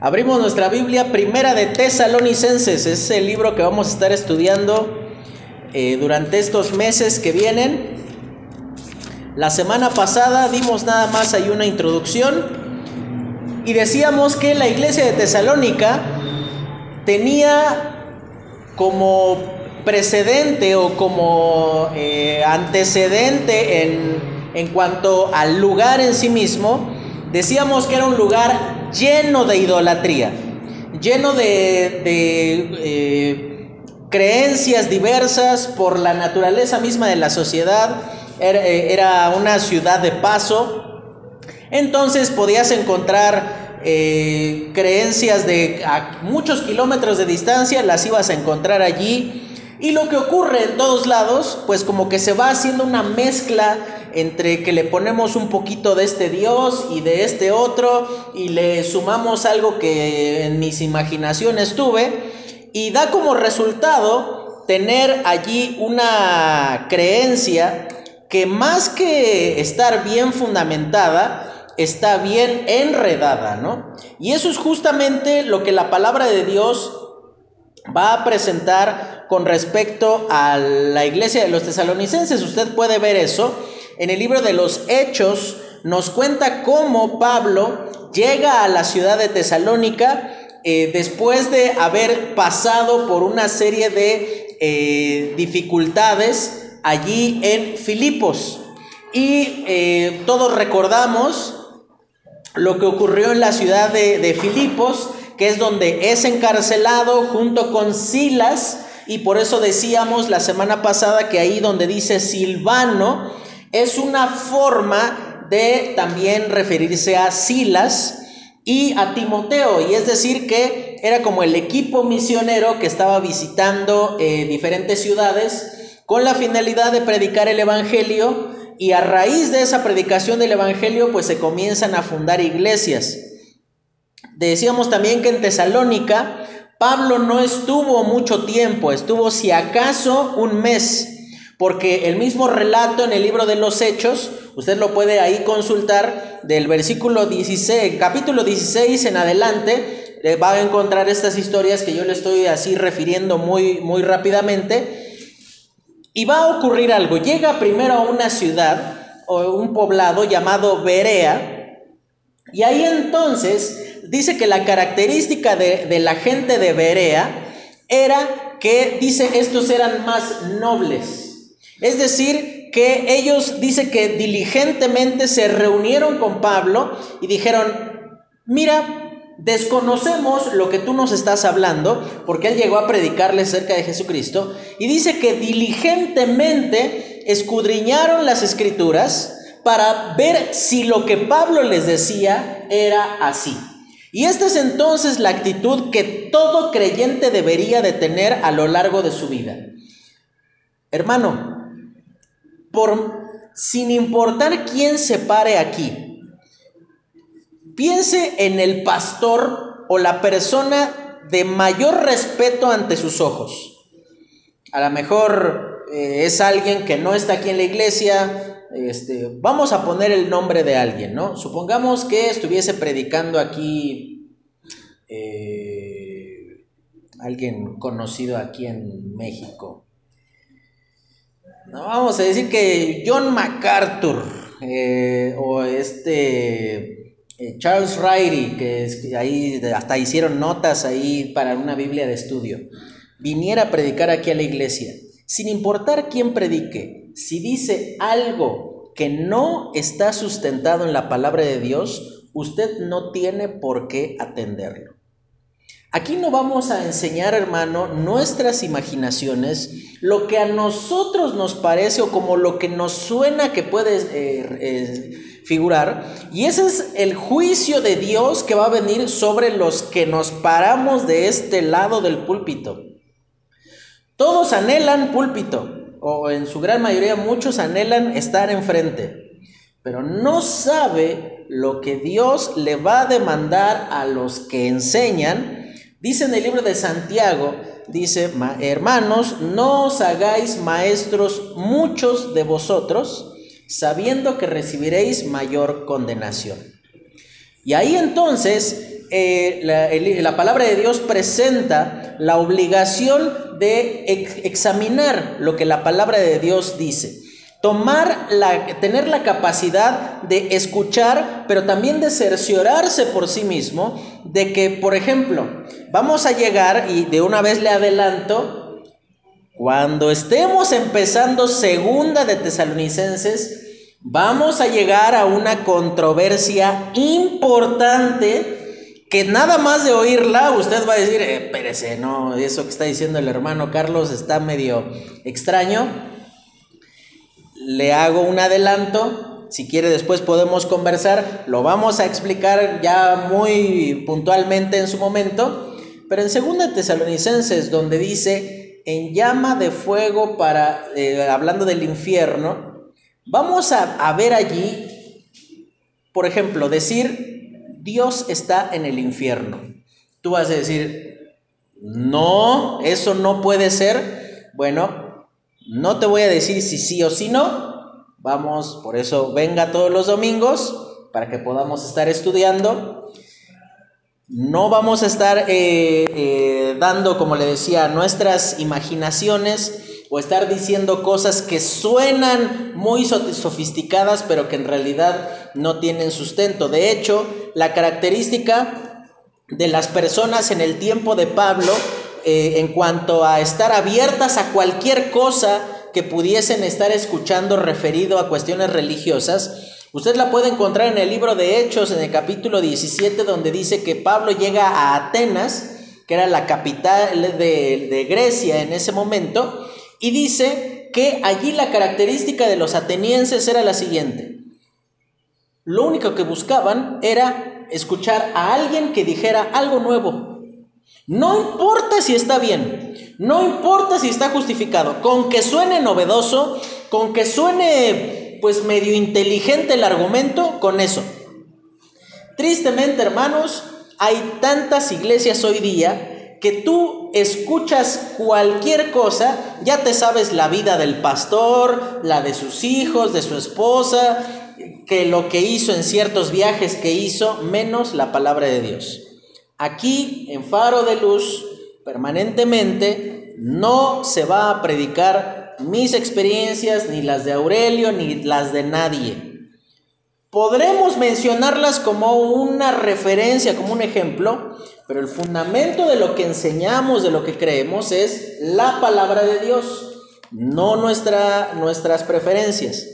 Abrimos nuestra Biblia, Primera de Tesalonicenses, es el libro que vamos a estar estudiando eh, durante estos meses que vienen. La semana pasada dimos nada más ahí una introducción y decíamos que la iglesia de Tesalónica tenía como precedente o como eh, antecedente en, en cuanto al lugar en sí mismo, decíamos que era un lugar lleno de idolatría, lleno de, eh, creencias diversas por la naturaleza misma de la sociedad. Era, eh, una ciudad de paso. Entonces podías encontrar eh, creencias de a muchos kilómetros de distancia, las ibas a encontrar allí. Y lo que ocurre en todos lados, pues como que se va haciendo una mezcla entre que le ponemos un poquito de este Dios y de este otro y le sumamos algo que en mis imaginaciones tuve y da como resultado tener allí una creencia que más que estar bien fundamentada, está bien enredada, ¿no? Y eso es justamente lo que la palabra de Dios va a presentar con respecto a la iglesia de los tesalonicenses. Usted puede ver eso en el libro de los Hechos nos cuenta cómo Pablo llega a la ciudad de Tesalónica eh, después de haber pasado por una serie de eh, dificultades allí en Filipos. Y eh, todos recordamos lo que ocurrió en la ciudad de, de Filipos, que es donde es encarcelado junto con Silas, y por eso decíamos la semana pasada que ahí donde dice Silvano, es una forma de también referirse a Silas y a Timoteo, y es decir que era como el equipo misionero que estaba visitando eh, diferentes ciudades con la finalidad de predicar el Evangelio. Y a raíz de esa predicación del Evangelio pues se comienzan a fundar iglesias. Decíamos también que en Tesalónica Pablo no estuvo mucho tiempo, estuvo si acaso un mes porque el mismo relato en el libro de los Hechos, usted lo puede ahí consultar del versículo 16, capítulo 16 en adelante, va a encontrar estas historias que yo le estoy así refiriendo muy, muy rápidamente. Y va a ocurrir algo. Llega primero a una ciudad o un poblado llamado Berea. Y ahí entonces dice que la característica de, la gente de Berea era que, dice, estos eran más nobles. Es decir, que ellos dice que diligentemente se reunieron con Pablo y dijeron, mira, desconocemos lo que tú nos estás hablando, porque él llegó a predicarle cerca de Jesucristo, y dice que diligentemente escudriñaron las escrituras para ver si lo que Pablo les decía era así. Y esta es entonces la actitud que todo creyente debería de tener a lo largo de su vida. Hermano, por, sin importar quién se pare aquí, piense en el pastor o la persona de mayor respeto ante sus ojos. A lo mejor eh, es alguien que no está aquí en la iglesia. Este, vamos a poner el nombre de alguien, ¿no? Supongamos que estuviese predicando aquí eh, alguien conocido aquí en México. No, vamos a decir que John MacArthur eh, o este eh, Charles Riley, que, ahí hasta hicieron notas ahí para una Biblia de estudio, viniera a predicar aquí a la iglesia, sin importar quién predique, si dice algo que no está sustentado en la palabra de Dios, usted no tiene por qué atenderlo. Aquí no vamos a enseñar, hermano, nuestras imaginaciones, lo que a nosotros nos parece o como lo que nos suena que puede eh, eh, figurar. Y ese es el juicio de Dios que va a venir sobre los que nos paramos de este lado del púlpito. Todos anhelan púlpito, o en su gran mayoría muchos anhelan estar enfrente, pero no sabe lo que Dios le va a demandar a los que enseñan Dice en el libro de Santiago, dice, hermanos, no os hagáis maestros muchos de vosotros, sabiendo que recibiréis mayor condenación. Y ahí entonces eh, la, palabra de Dios presenta la obligación de examinar lo que la palabra de Dios dice. Tomar la, tener la capacidad de escuchar, pero también de cerciorarse por sí mismo de que, por ejemplo, vamos a llegar, y de una vez le adelanto, cuando estemos empezando segunda de Tesalonicenses, vamos a llegar a una controversia importante que nada más de oírla usted va a decir, eh, espérese, no, eso que está diciendo el hermano Carlos está medio extraño. Le hago un adelanto, si quiere después podemos conversar, lo vamos a explicar ya muy puntualmente en su momento, pero en 2 Tesalonicenses donde dice, en llama de fuego para, eh, hablando del infierno, Vamos a, ver allí, por ejemplo, decir, Dios está en el infierno. Tú vas a decir, no, eso no puede ser. Bueno, no te voy a decir si sí o si no. Vamos, por eso venga todos los domingos para que podamos estar estudiando. No vamos a estar eh, eh, dando, como le decía, nuestras imaginaciones o estar diciendo cosas que suenan muy sofisticadas pero que en realidad no tienen sustento. De hecho, la característica de las personas en el tiempo de Pablo eh, en cuanto a estar abiertas a cualquier cosa que pudiesen estar escuchando referido a cuestiones religiosas, usted la puede encontrar en el libro de Hechos, en el capítulo 17, donde dice que Pablo llega a Atenas, que era la capital de, de Grecia en ese momento, y dice que allí la característica de los atenienses era la siguiente. Lo único que buscaban era escuchar a alguien que dijera algo nuevo. No importa si está bien, no importa si está justificado, con que suene novedoso, con que suene pues medio inteligente el argumento, con eso. Tristemente, hermanos, hay tantas iglesias hoy día que tú escuchas cualquier cosa, ya te sabes la vida del pastor, la de sus hijos, de su esposa, que lo que hizo en ciertos viajes que hizo, menos la palabra de Dios. Aquí, en Faro de Luz, permanentemente, no se va a predicar mis experiencias, ni las de Aurelio, ni las de nadie. Podremos mencionarlas como una referencia, como un ejemplo, pero el fundamento de lo que enseñamos, de lo que creemos, es la palabra de Dios, no nuestra, nuestras preferencias.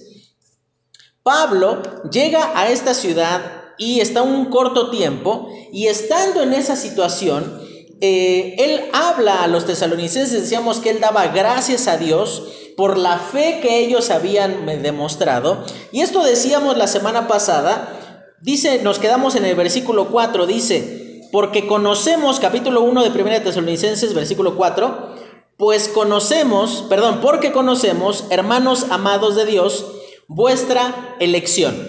Pablo llega a esta ciudad y está un corto tiempo y estando en esa situación, eh, él habla a los tesalonicenses, decíamos que él daba gracias a Dios por la fe que ellos habían demostrado. Y esto decíamos la semana pasada, dice, nos quedamos en el versículo 4, dice, porque conocemos, capítulo 1 de 1 Tesalonicenses, versículo 4, pues conocemos, perdón, porque conocemos, hermanos amados de Dios, vuestra elección.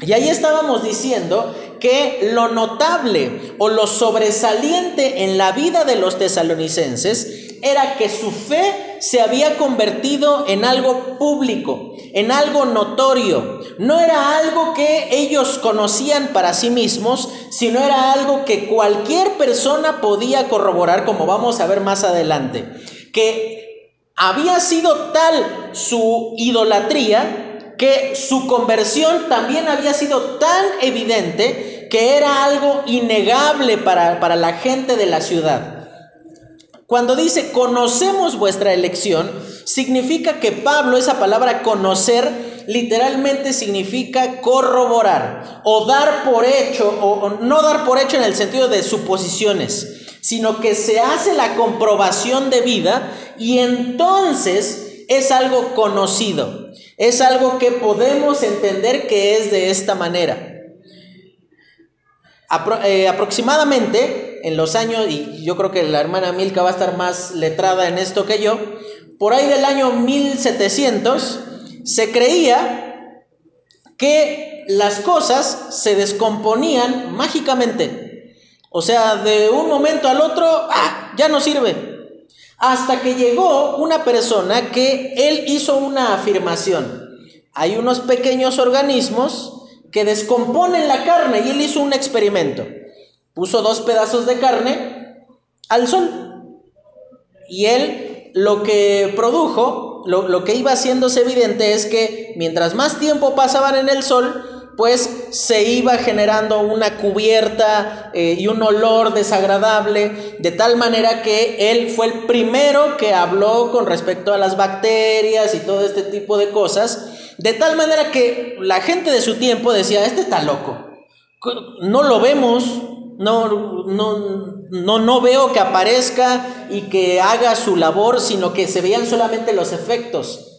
Y ahí estábamos diciendo que lo notable o lo sobresaliente en la vida de los tesalonicenses era que su fe se había convertido en algo público, en algo notorio. No era algo que ellos conocían para sí mismos, sino era algo que cualquier persona podía corroborar, como vamos a ver más adelante. Que había sido tal su idolatría que su conversión también había sido tan evidente que era algo innegable para, para la gente de la ciudad. Cuando dice conocemos vuestra elección, significa que Pablo, esa palabra conocer, literalmente significa corroborar o dar por hecho, o, no dar por hecho en el sentido de suposiciones, sino que se hace la comprobación de vida y entonces es algo conocido. Es algo que podemos entender que es de esta manera. Eh, aproximadamente en los años, y yo creo que la hermana Milka va a estar más letrada en esto que yo, por ahí del año 1700 se creía que las cosas se descomponían mágicamente. O sea, de un momento al otro, ¡ah! ya no sirve. Hasta que llegó una persona que él hizo una afirmación. Hay unos pequeños organismos que descomponen la carne y él hizo un experimento. puso dos pedazos de carne al sol. Y él lo que produjo, lo, que iba haciéndose evidente es que mientras más tiempo pasaban en el sol, pues se iba generando una cubierta eh, y un olor desagradable, de tal manera que él fue el primero que habló con respecto a las bacterias y todo este tipo de cosas, de tal manera que la gente de su tiempo decía, este está loco, no lo vemos, no, no, no, no veo que aparezca y que haga su labor, sino que se veían solamente los efectos.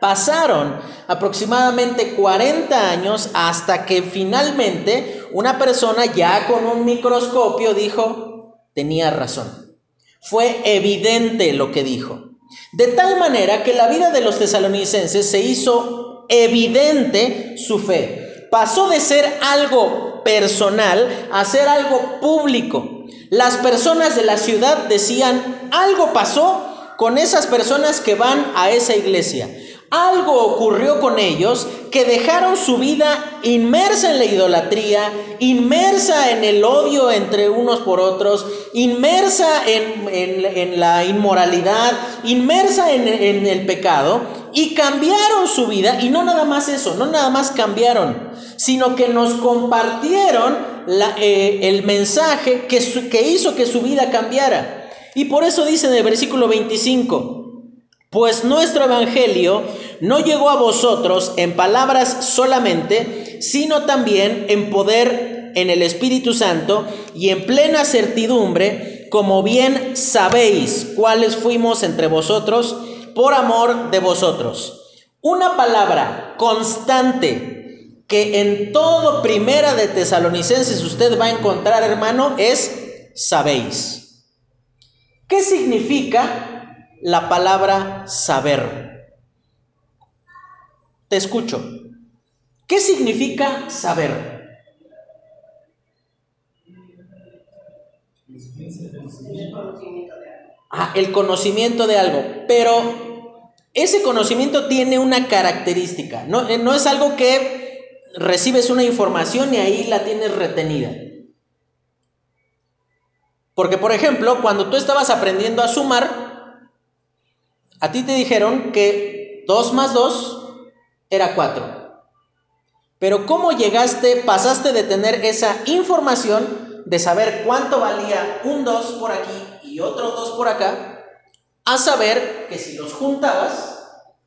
Pasaron aproximadamente 40 años hasta que finalmente una persona ya con un microscopio dijo, tenía razón. Fue evidente lo que dijo. De tal manera que la vida de los tesalonicenses se hizo evidente su fe. Pasó de ser algo personal a ser algo público. Las personas de la ciudad decían, algo pasó con esas personas que van a esa iglesia. Algo ocurrió con ellos que dejaron su vida inmersa en la idolatría, inmersa en el odio entre unos por otros, inmersa en, la inmoralidad, inmersa en, el pecado, y cambiaron su vida, y no nada más eso, no nada más cambiaron, sino que nos compartieron eh, el mensaje que, que hizo que su vida cambiara. Y por eso dice en el versículo 25, pues nuestro Evangelio no llegó a vosotros en palabras solamente, sino también en poder en el Espíritu Santo y en plena certidumbre, como bien sabéis cuáles fuimos entre vosotros por amor de vosotros. Una palabra constante que en todo primera de Tesalonicenses usted va a encontrar, hermano, es sabéis. ¿Qué significa? La palabra saber. Te escucho. ¿Qué significa saber? Ah, el conocimiento de algo. Pero ese conocimiento tiene una característica. No, eh, no es algo que recibes una información y ahí la tienes retenida. Porque, por ejemplo, cuando tú estabas aprendiendo a sumar, a ti te dijeron que 2 más 2 era 4. Pero ¿cómo llegaste, pasaste de tener esa información de saber cuánto valía un 2 por aquí y otro 2 por acá, a saber que si los juntabas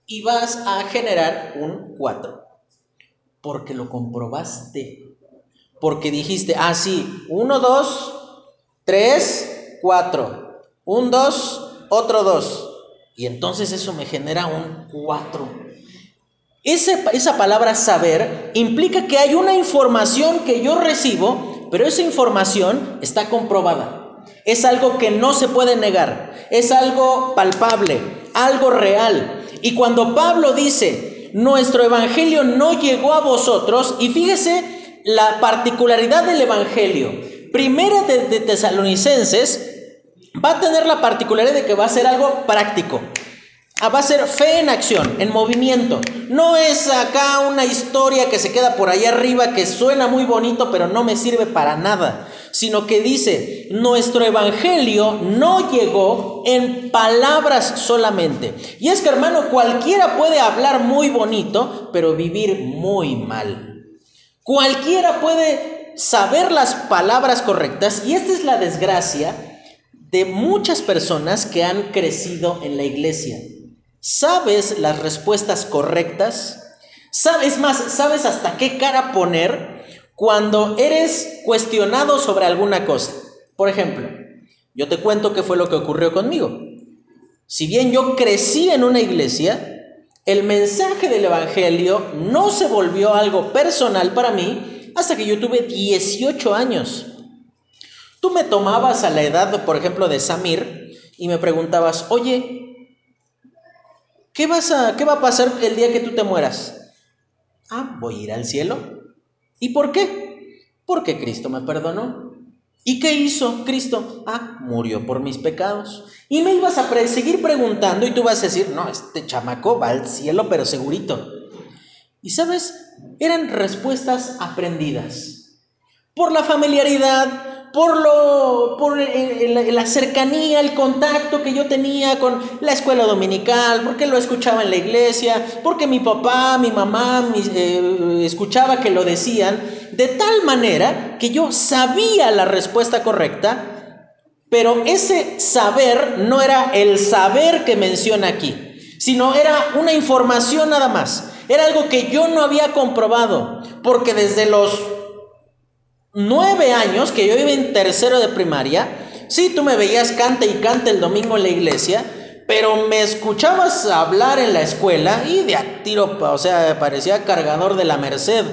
ibas a generar un 4? Porque lo comprobaste. Porque dijiste, ah, sí, 1, 2, 3, 4. Un 2, otro 2. Y entonces eso me genera un 4. esa palabra saber implica que hay una información que yo recibo, pero esa información está comprobada. Es algo que no se puede negar. Es algo palpable, algo real. Y cuando Pablo dice, nuestro evangelio no llegó a vosotros, y fíjese la particularidad del evangelio. Primera de, de Tesalonicenses va a tener la particularidad de que va a ser algo práctico. Ah, va a ser fe en acción, en movimiento. No es acá una historia que se queda por ahí arriba que suena muy bonito pero no me sirve para nada, sino que dice, nuestro evangelio no llegó en palabras solamente. Y es que hermano, cualquiera puede hablar muy bonito pero vivir muy mal. Cualquiera puede saber las palabras correctas y esta es la desgracia de muchas personas que han crecido en la iglesia. ¿Sabes las respuestas correctas? ¿Sabes más? ¿Sabes hasta qué cara poner cuando eres cuestionado sobre alguna cosa? Por ejemplo, yo te cuento qué fue lo que ocurrió conmigo. Si bien yo crecí en una iglesia, el mensaje del Evangelio no se volvió algo personal para mí hasta que yo tuve 18 años. Tú me tomabas a la edad, por ejemplo, de Samir y me preguntabas, oye, ¿qué, vas a, ¿qué va a pasar el día que tú te mueras? Ah, voy a ir al cielo. ¿Y por qué? Porque Cristo me perdonó. ¿Y qué hizo Cristo? Ah, murió por mis pecados. Y me ibas a seguir preguntando y tú vas a decir, no, este chamaco va al cielo, pero segurito. Y sabes, eran respuestas aprendidas. Por la familiaridad, por, lo, por la cercanía, el contacto que yo tenía con la escuela dominical, porque lo escuchaba en la iglesia, porque mi papá, mi mamá eh, escuchaba que lo decían, de tal manera que yo sabía la respuesta correcta, pero ese saber no era el saber que menciona aquí, sino era una información nada más. Era algo que yo no había comprobado, porque desde los nueve años que yo iba en tercero de primaria, sí, tú me veías cante y cante el domingo en la iglesia, pero me escuchabas hablar en la escuela y de a tiro, o sea, parecía cargador de la Merced,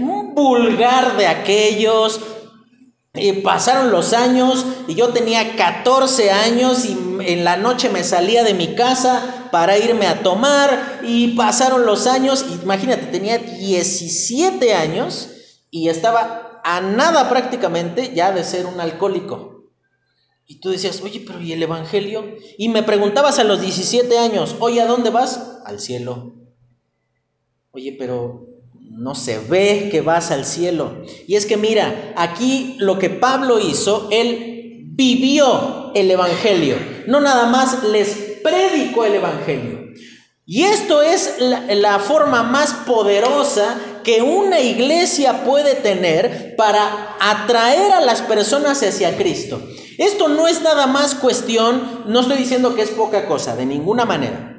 un vulgar de aquellos. Y pasaron los años y yo tenía 14 años y en la noche me salía de mi casa para irme a tomar y pasaron los años, imagínate, tenía 17 años y estaba a nada prácticamente ya de ser un alcohólico. Y tú decías, oye, pero ¿y el Evangelio? Y me preguntabas a los 17 años, oye, ¿a dónde vas? Al cielo. Oye, pero no se ve que vas al cielo. Y es que mira, aquí lo que Pablo hizo, él vivió el Evangelio. No nada más les predicó el Evangelio. Y esto es la, la forma más poderosa que una iglesia puede tener para atraer a las personas hacia Cristo. Esto no es nada más cuestión, no estoy diciendo que es poca cosa, de ninguna manera.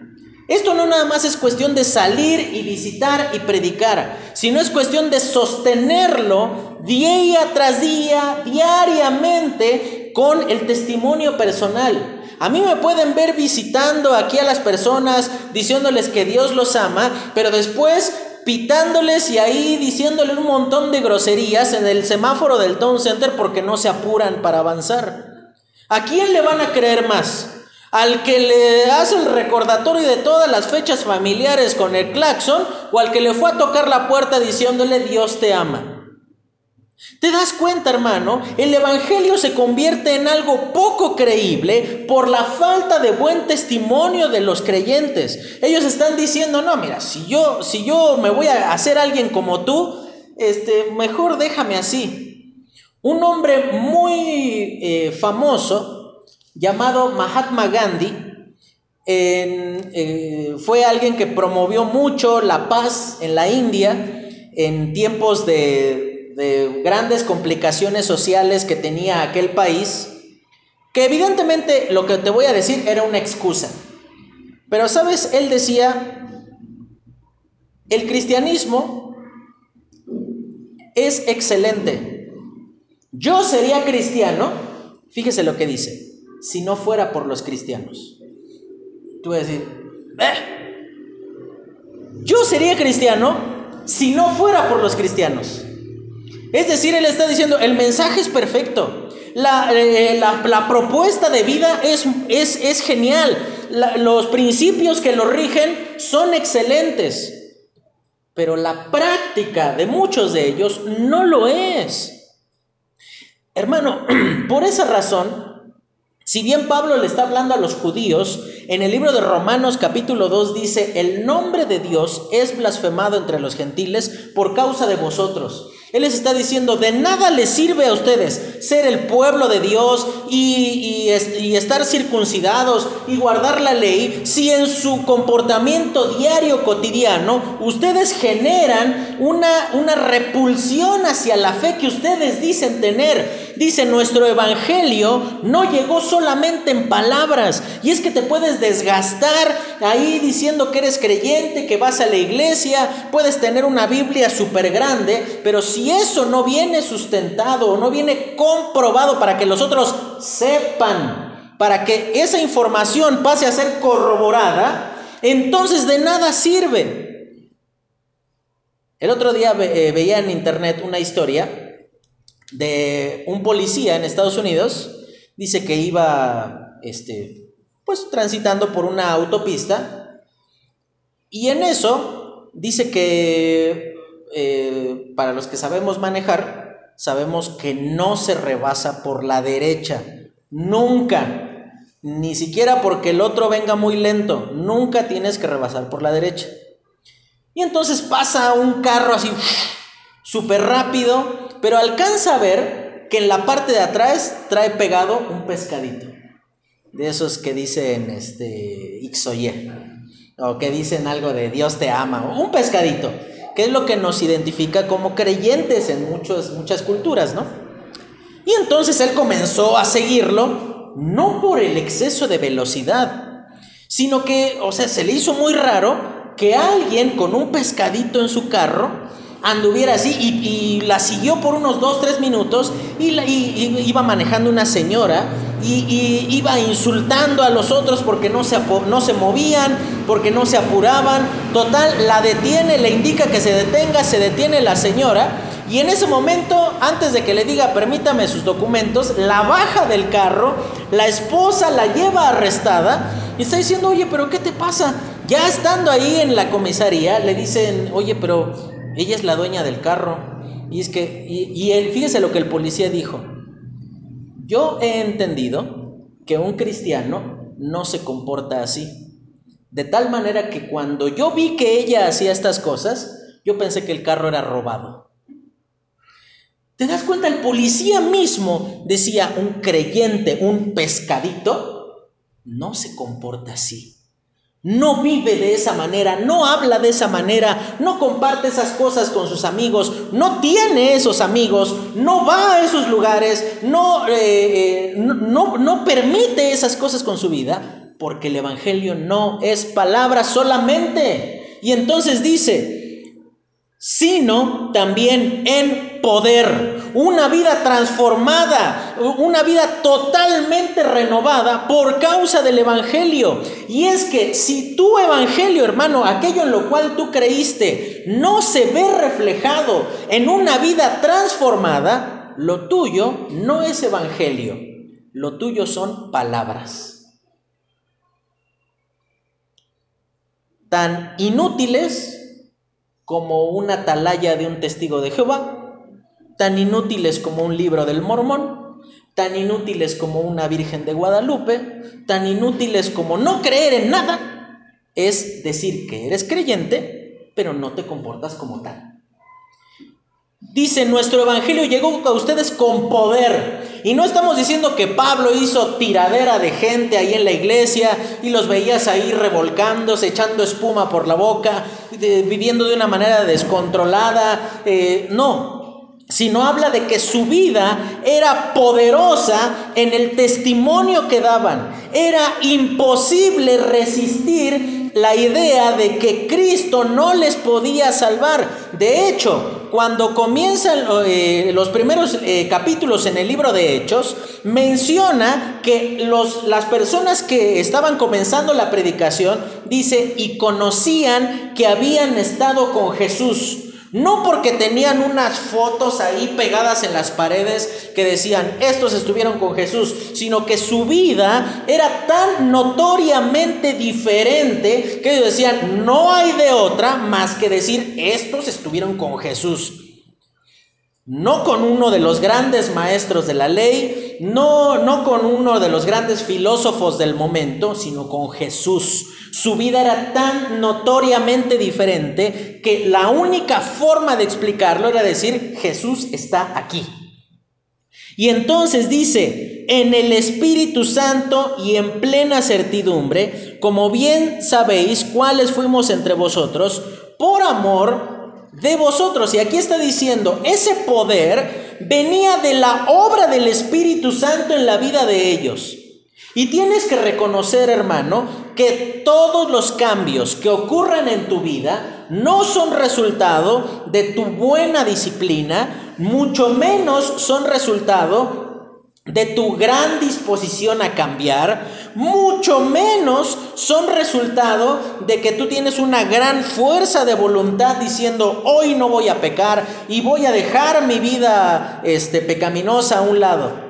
Esto no nada más es cuestión de salir y visitar y predicar, sino es cuestión de sostenerlo día tras día, diariamente, con el testimonio personal. A mí me pueden ver visitando aquí a las personas, diciéndoles que Dios los ama, pero después pitándoles y ahí diciéndole un montón de groserías en el semáforo del Town Center porque no se apuran para avanzar. ¿A quién le van a creer más? ¿Al que le hace el recordatorio de todas las fechas familiares con el claxon o al que le fue a tocar la puerta diciéndole Dios te ama? ¿Te das cuenta, hermano? El Evangelio se convierte en algo poco creíble por la falta de buen testimonio de los creyentes. Ellos están diciendo, no, mira, si yo, si yo me voy a hacer alguien como tú, este, mejor déjame así. Un hombre muy eh, famoso llamado Mahatma Gandhi eh, fue alguien que promovió mucho la paz en la India en tiempos de de grandes complicaciones sociales que tenía aquel país, que evidentemente lo que te voy a decir era una excusa. Pero sabes, él decía, el cristianismo es excelente. Yo sería cristiano, fíjese lo que dice, si no fuera por los cristianos. Tú vas a decir, ¿eh? Yo sería cristiano si no fuera por los cristianos. Es decir, él está diciendo, el mensaje es perfecto, la, eh, propuesta de vida es, es, es genial, los principios que lo rigen son excelentes, pero la práctica de muchos de ellos no lo es. Hermano, por esa razón, si bien Pablo le está hablando a los judíos, en el libro de Romanos capítulo 2 dice, el nombre de Dios es blasfemado entre los gentiles por causa de vosotros. Él les está diciendo, de nada les sirve a ustedes ser el pueblo de Dios y, estar circuncidados y guardar la ley si en su comportamiento diario cotidiano ustedes generan una, una repulsión hacia la fe que ustedes dicen tener. Dice, nuestro evangelio no llegó solamente en palabras y es que te puedes desgastar ahí diciendo que eres creyente, que vas a la iglesia, puedes tener una Biblia súper grande, pero si eso no viene sustentado o no viene comprobado para que los otros sepan, para que esa información pase a ser corroborada, entonces de nada sirve. El otro día eh, veía en internet una historia de un policía en Estados Unidos, dice que iba este, pues transitando por una autopista y en eso dice que eh, para los que sabemos manejar, sabemos que no se rebasa por la derecha. Nunca. Ni siquiera porque el otro venga muy lento. Nunca tienes que rebasar por la derecha. Y entonces pasa un carro así súper rápido, pero alcanza a ver que en la parte de atrás trae pegado un pescadito. De esos que dicen este Ixoye. O que dicen algo de Dios te ama. Un pescadito. Que es lo que nos identifica como creyentes en muchos, muchas culturas, ¿no? Y entonces él comenzó a seguirlo, no por el exceso de velocidad, sino que, o sea, se le hizo muy raro que alguien con un pescadito en su carro anduviera así y, la siguió por unos dos, tres minutos y, iba manejando una señora y, iba insultando a los otros porque no se, no se movían, porque no se apuraban. Total, la detiene, le indica que se detenga, se detiene la señora y en ese momento, antes de que le diga permítame sus documentos, la baja del carro, la esposa la lleva arrestada y está diciendo, oye, pero ¿qué te pasa? Ya estando ahí en la comisaría, le dicen, oye, pero ella es la dueña del carro. Y es que, y, él, fíjese lo que el policía dijo. Yo he entendido que un cristiano no se comporta así. De tal manera que cuando yo vi que ella hacía estas cosas, yo pensé que el carro era robado. ¿Te das cuenta? El policía mismo decía, un creyente, un pescadito, no se comporta así no vive de esa manera, no habla de esa manera, no comparte esas cosas con sus amigos, no tiene esos amigos, no va a esos lugares, no, eh, eh, no, no permite esas cosas con su vida, porque el Evangelio no es palabra solamente. Y entonces dice, sino también en poder. Una vida transformada, una vida totalmente renovada por causa del Evangelio. Y es que si tu Evangelio, hermano, aquello en lo cual tú creíste, no se ve reflejado en una vida transformada, lo tuyo no es Evangelio, lo tuyo son palabras. Tan inútiles como una atalaya de un testigo de Jehová, tan inútiles como un libro del mormón, tan inútiles como una Virgen de Guadalupe, tan inútiles como no creer en nada, es decir que eres creyente, pero no te comportas como tal. Dice, nuestro evangelio llegó a ustedes con poder. Y no estamos diciendo que Pablo hizo tiradera de gente ahí en la iglesia y los veías ahí revolcándose, echando espuma por la boca, viviendo de una manera descontrolada. Eh, no, sino habla de que su vida era poderosa en el testimonio que daban. Era imposible resistir la idea de que Cristo no les podía salvar. De hecho, cuando comienzan eh, los primeros eh, capítulos en el libro de Hechos, menciona que los, las personas que estaban comenzando la predicación, dice, y conocían que habían estado con Jesús. No porque tenían unas fotos ahí pegadas en las paredes que decían, estos estuvieron con Jesús, sino que su vida era tan notoriamente diferente que ellos decían, no hay de otra más que decir, estos estuvieron con Jesús. No con uno de los grandes maestros de la ley, no, no con uno de los grandes filósofos del momento, sino con Jesús. Su vida era tan notoriamente diferente que la única forma de explicarlo era decir, Jesús está aquí. Y entonces dice, en el Espíritu Santo y en plena certidumbre, como bien sabéis cuáles fuimos entre vosotros, por amor de vosotros. Y aquí está diciendo, ese poder venía de la obra del Espíritu Santo en la vida de ellos. Y tienes que reconocer, hermano, que todos los cambios que ocurran en tu vida no son resultado de tu buena disciplina, mucho menos son resultado de tu gran disposición a cambiar, mucho menos son resultado de que tú tienes una gran fuerza de voluntad diciendo, hoy no voy a pecar y voy a dejar mi vida este, pecaminosa a un lado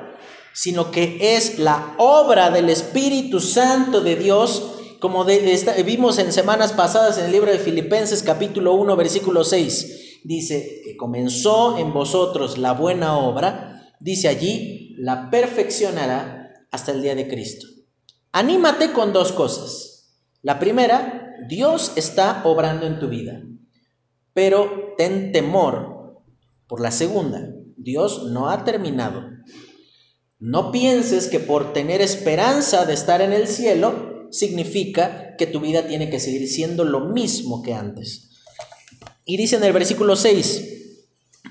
sino que es la obra del Espíritu Santo de Dios, como vimos en semanas pasadas en el libro de Filipenses capítulo 1 versículo 6. Dice que comenzó en vosotros la buena obra, dice allí, la perfeccionará hasta el día de Cristo. Anímate con dos cosas. La primera, Dios está obrando en tu vida, pero ten temor por la segunda, Dios no ha terminado. No pienses que por tener esperanza de estar en el cielo significa que tu vida tiene que seguir siendo lo mismo que antes. Y dice en el versículo 6,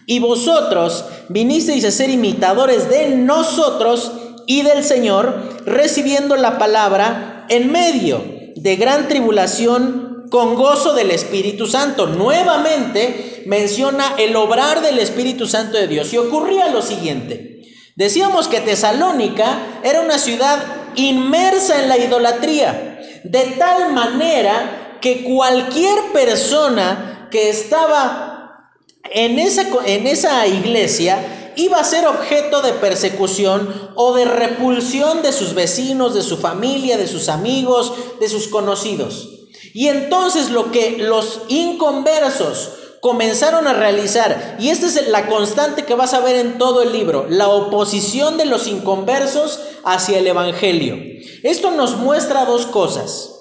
y vosotros vinisteis a ser imitadores de nosotros y del Señor, recibiendo la palabra en medio de gran tribulación con gozo del Espíritu Santo. Nuevamente menciona el obrar del Espíritu Santo de Dios. Y ocurría lo siguiente. Decíamos que Tesalónica era una ciudad inmersa en la idolatría, de tal manera que cualquier persona que estaba en esa, en esa iglesia iba a ser objeto de persecución o de repulsión de sus vecinos, de su familia, de sus amigos, de sus conocidos. Y entonces lo que los inconversos comenzaron a realizar, y esta es la constante que vas a ver en todo el libro, la oposición de los inconversos hacia el Evangelio. Esto nos muestra dos cosas.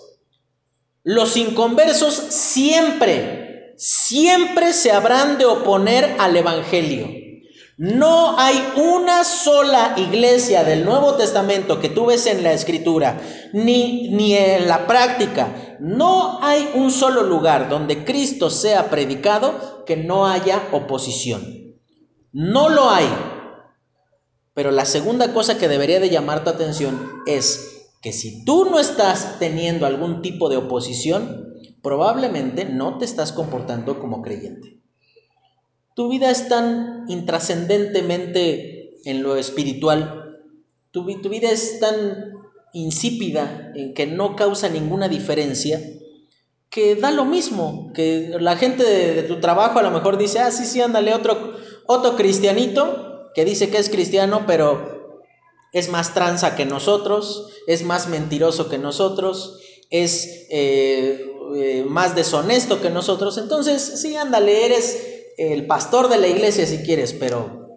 Los inconversos siempre, siempre se habrán de oponer al Evangelio. No hay una sola iglesia del Nuevo Testamento que tú ves en la escritura, ni, ni en la práctica. No hay un solo lugar donde Cristo sea predicado que no haya oposición. No lo hay. Pero la segunda cosa que debería de llamar tu atención es que si tú no estás teniendo algún tipo de oposición, probablemente no te estás comportando como creyente. Tu vida es tan intrascendentemente en lo espiritual, tu, tu, vida es tan insípida en que no causa ninguna diferencia, que da lo mismo, que la gente de, tu trabajo a lo mejor dice, ah, sí, sí, ándale, otro, otro cristianito que dice que es cristiano, pero es más tranza que nosotros, es más mentiroso que nosotros, es eh, eh, más deshonesto que nosotros. Entonces, sí, ándale, eres el pastor de la iglesia si quieres, pero,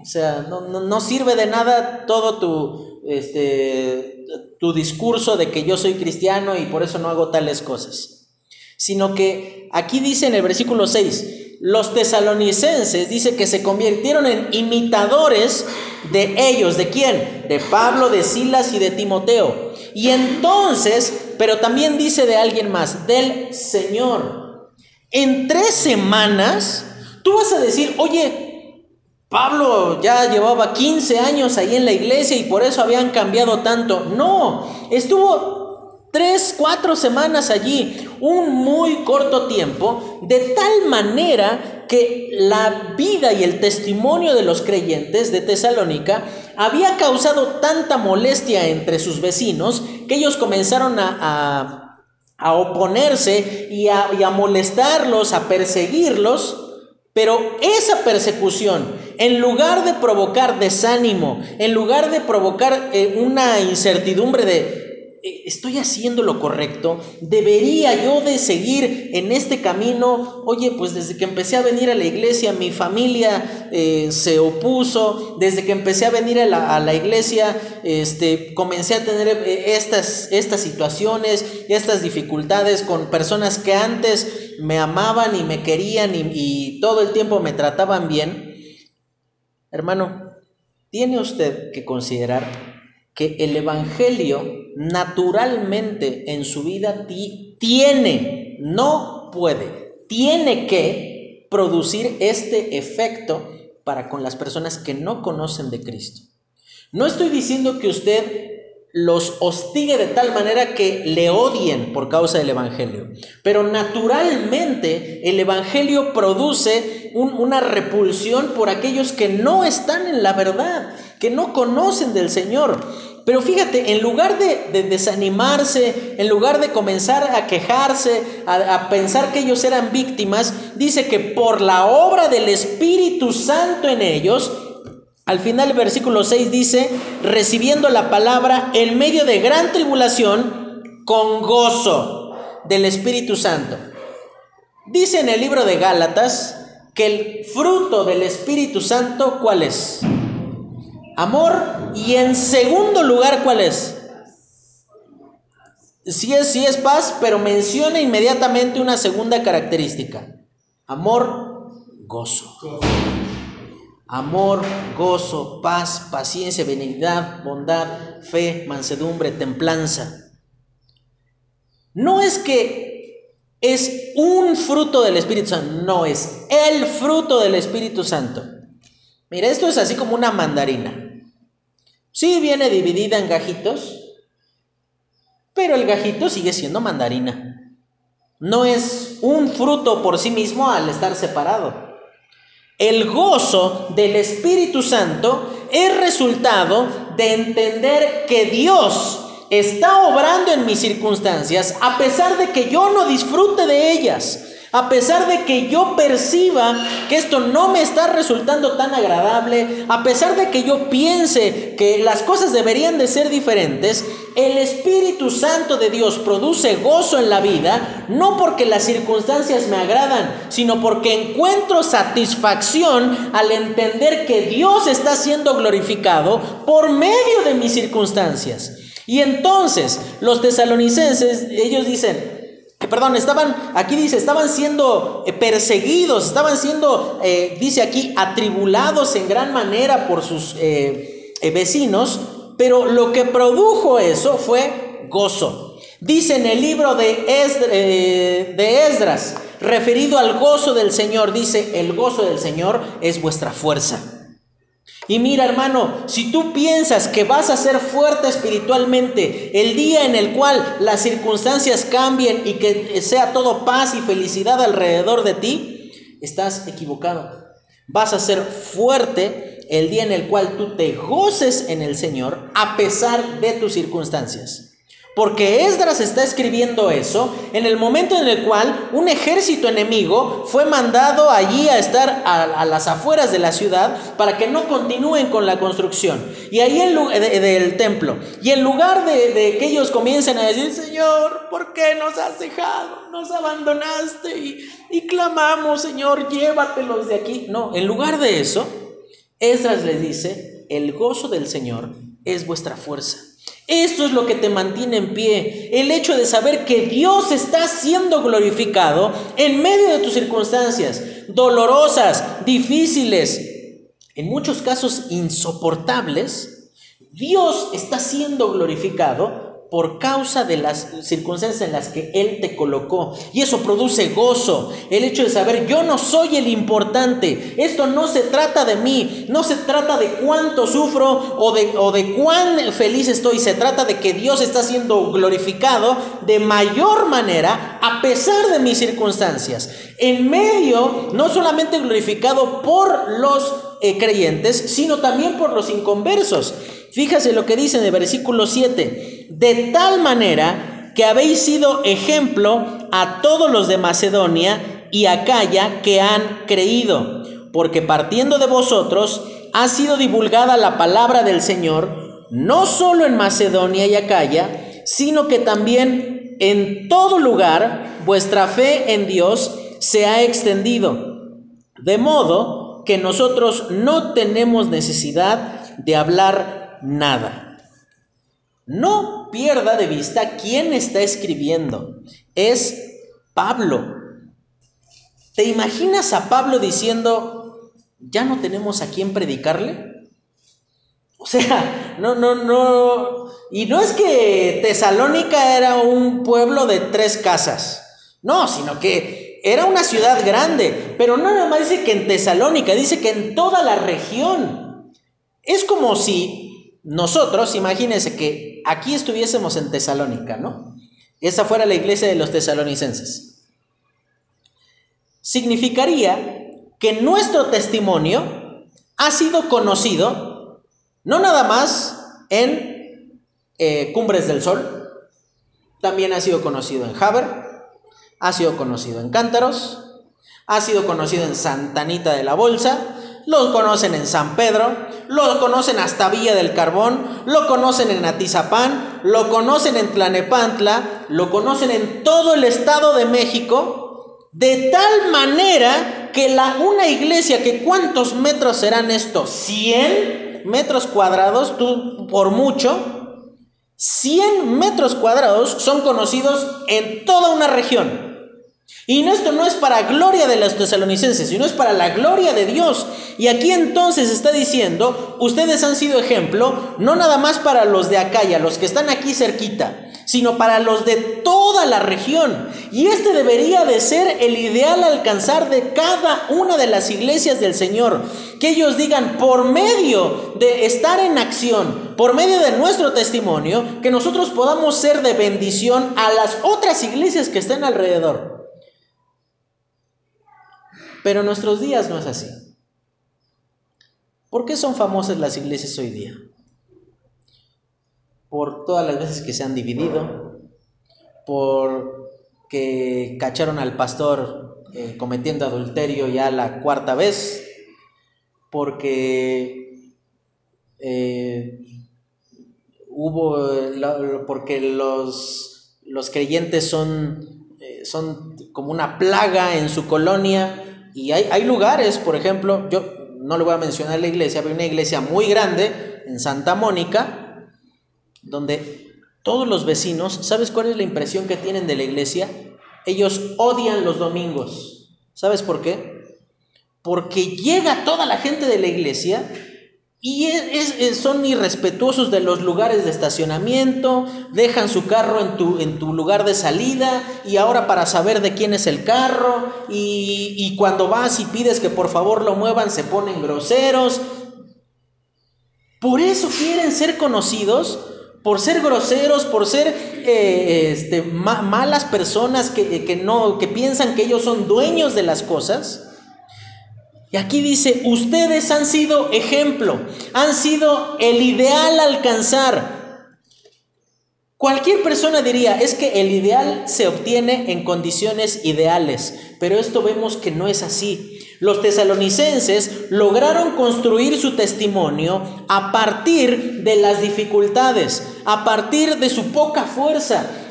o sea, no, no, sirve de nada todo tu, este, tu discurso de que yo soy cristiano y por eso no hago tales cosas. Sino que aquí dice en el versículo 6, los tesalonicenses dice que se convirtieron en imitadores de ellos. ¿De quién? De Pablo, de Silas y de Timoteo. Y entonces, pero también dice de alguien más, del Señor. En tres semanas, tú vas a decir, oye, Pablo ya llevaba 15 años ahí en la iglesia y por eso habían cambiado tanto. No, estuvo tres, cuatro semanas allí, un muy corto tiempo, de tal manera que la vida y el testimonio de los creyentes de Tesalónica había causado tanta molestia entre sus vecinos que ellos comenzaron a, a a oponerse y a, molestarlos, a perseguirlos, pero esa persecución, en lugar de provocar desánimo, en lugar de provocar eh, una incertidumbre de, estoy haciendo lo correcto, debería yo de seguir en este camino. Oye, pues desde que empecé a venir a la iglesia, mi familia eh, se opuso, desde que empecé a venir a la, iglesia, este, comencé a tener eh, estas, estas situaciones, estas dificultades con personas que antes me amaban y me querían y todo el tiempo me trataban bien. Hermano, tiene usted que considerar que el Evangelio naturalmente en su vida tiene, no puede, tiene que producir este efecto para con las personas que no conocen de Cristo. No estoy diciendo que usted los hostigue de tal manera que le odien por causa del Evangelio. Pero naturalmente el Evangelio produce una repulsión por aquellos que no están en la verdad, que no conocen del Señor. Pero fíjate, en lugar de, desanimarse, en lugar de comenzar a quejarse, a, pensar que ellos eran víctimas, dice que por la obra del Espíritu Santo en ellos, al final del versículo 6 dice, recibiendo la palabra en medio de gran tribulación, con gozo del Espíritu Santo. Dice en el libro de Gálatas que el fruto del Espíritu Santo, ¿cuál es? Amor. Y en segundo lugar, ¿cuál es? Sí es, sí es paz, pero menciona inmediatamente una segunda característica. Amor, gozo. amor, gozo, paz, paciencia, benignidad, bondad, fe, mansedumbre, templanza. No es que es un fruto del Espíritu Santo, no es el fruto del Espíritu Santo. Mira, esto es así como una mandarina. Sí viene dividida en gajitos, pero el gajito sigue siendo mandarina. No es un fruto por sí mismo al estar separado. El gozo del Espíritu Santo es resultado de entender que Dios está obrando en mis circunstancias a pesar de que yo no disfrute de ellas. A pesar de que yo perciba que esto no me está resultando tan agradable, a pesar de que yo piense que las cosas deberían de ser diferentes, el Espíritu Santo de Dios produce gozo en la vida, no porque las circunstancias me agradan, sino porque encuentro satisfacción al entender que Dios está siendo glorificado por medio de mis circunstancias. Y entonces los tesalonicenses, ellos dicen, perdón, estaban, aquí dice, estaban siendo eh, perseguidos, estaban siendo, eh, dice aquí, atribulados en gran manera por sus eh, vecinos, pero lo que produjo eso fue gozo. Dice en el libro de, de Esdras, referido al gozo del Señor, dice, el gozo del Señor es vuestra fuerza. Y mira hermano, si tú piensas que vas a ser fuerte espiritualmente el día en el cual las circunstancias cambien y que sea todo paz y felicidad alrededor de ti, estás equivocado. Vas a ser fuerte el día en el cual tú te goces en el Señor a pesar de tus circunstancias. Porque Esdras está escribiendo eso en el momento en el cual un ejército enemigo fue mandado allí a estar a, las afueras de la ciudad para que no continúen con la construcción. Y ahí en, del templo. Y en lugar de, de, que ellos comiencen a decir, Señor, ¿por qué nos has dejado? Nos abandonaste y, y clamamos, Señor, llévatelos de aquí. No, en lugar de eso, Esdras les dice, el gozo del Señor es vuestra fuerza. Esto es lo que te mantiene en pie. El hecho de saber que Dios está siendo glorificado en medio de tus circunstancias dolorosas, difíciles, en muchos casos insoportables. Dios está siendo glorificado por causa de las circunstancias en las que Él te colocó. Y eso produce gozo. El hecho de saber, yo no soy el importante. Esto no se trata de mí. No se trata de cuánto sufro o de, o de cuán feliz estoy. Se trata de que Dios está siendo glorificado de mayor manera a pesar de mis circunstancias. En medio, no solamente glorificado por los eh, creyentes, sino también por los inconversos. Fíjase lo que dice en el versículo 7, de tal manera que habéis sido ejemplo a todos los de Macedonia y Acaya que han creído, porque partiendo de vosotros ha sido divulgada la palabra del Señor, no solo en Macedonia y Acaya, sino que también en todo lugar vuestra fe en Dios se ha extendido, de modo que nosotros no tenemos necesidad de hablar nada. No pierda de vista quién está escribiendo. Es Pablo. ¿Te imaginas a Pablo diciendo, ya no tenemos a quién predicarle? O sea, no, no, no. Y no es que Tesalónica era un pueblo de tres casas. No, sino que era una ciudad grande. Pero no nada más dice que en Tesalónica, dice que en toda la región. Es como si nosotros, imagínense que aquí estuviésemos en Tesalónica, ¿no? Esa fuera la iglesia de los tesalonicenses. Significaría que nuestro testimonio ha sido conocido no nada más en eh, Cumbres del Sol, también ha sido conocido en Haber, ha sido conocido en Cántaros, ha sido conocido en Santanita de la Bolsa, lo conocen en San Pedro, lo conocen hasta Villa del Carbón, lo conocen en Atizapán, lo conocen en Tlanepantla, lo conocen en todo el estado de México, de tal manera que la, una iglesia que cuántos metros serán estos, 100 metros cuadrados, tú por mucho, 100 metros cuadrados son conocidos en toda una región. Y esto no es para gloria de los tesalonicenses, sino es para la gloria de Dios. Y aquí entonces está diciendo, ustedes han sido ejemplo, no nada más para los de Acaya, los que están aquí cerquita, sino para los de toda la región. Y este debería de ser el ideal alcanzar de cada una de las iglesias del Señor. Que ellos digan, por medio de estar en acción, por medio de nuestro testimonio, que nosotros podamos ser de bendición a las otras iglesias que estén alrededor. Pero en nuestros días no es así. ¿Por qué son famosas las iglesias hoy día? Por todas las veces que se han dividido, por que cacharon al pastor eh, cometiendo adulterio ya la cuarta vez, porque eh, hubo, porque los, los creyentes son, eh, son como una plaga en su colonia y hay, lugares, por ejemplo, yo no le voy a mencionar la iglesia, pero hay una iglesia muy grande en Santa Mónica, donde todos los vecinos, ¿sabes cuál es la impresión que tienen de la iglesia? Ellos odian los domingos. ¿Sabes por qué? Porque llega toda la gente de la iglesia y es, son irrespetuosos de los lugares de estacionamiento, dejan su carro en tu, en tu, lugar de salida y ahora para saber de quién es el carro y, cuando vas y pides que por favor lo muevan se ponen groseros. Por eso quieren ser conocidos, por ser groseros, por ser eh, este, malas personas que, que, no, que piensan que ellos son dueños de las cosas. Y aquí dice, ustedes han sido ejemplo, han sido el ideal alcanzar. Cualquier persona diría, es que el ideal se obtiene en condiciones ideales, pero esto vemos que no es así. Los tesalonicenses lograron construir su testimonio a partir de las dificultades, a partir de su poca fuerza,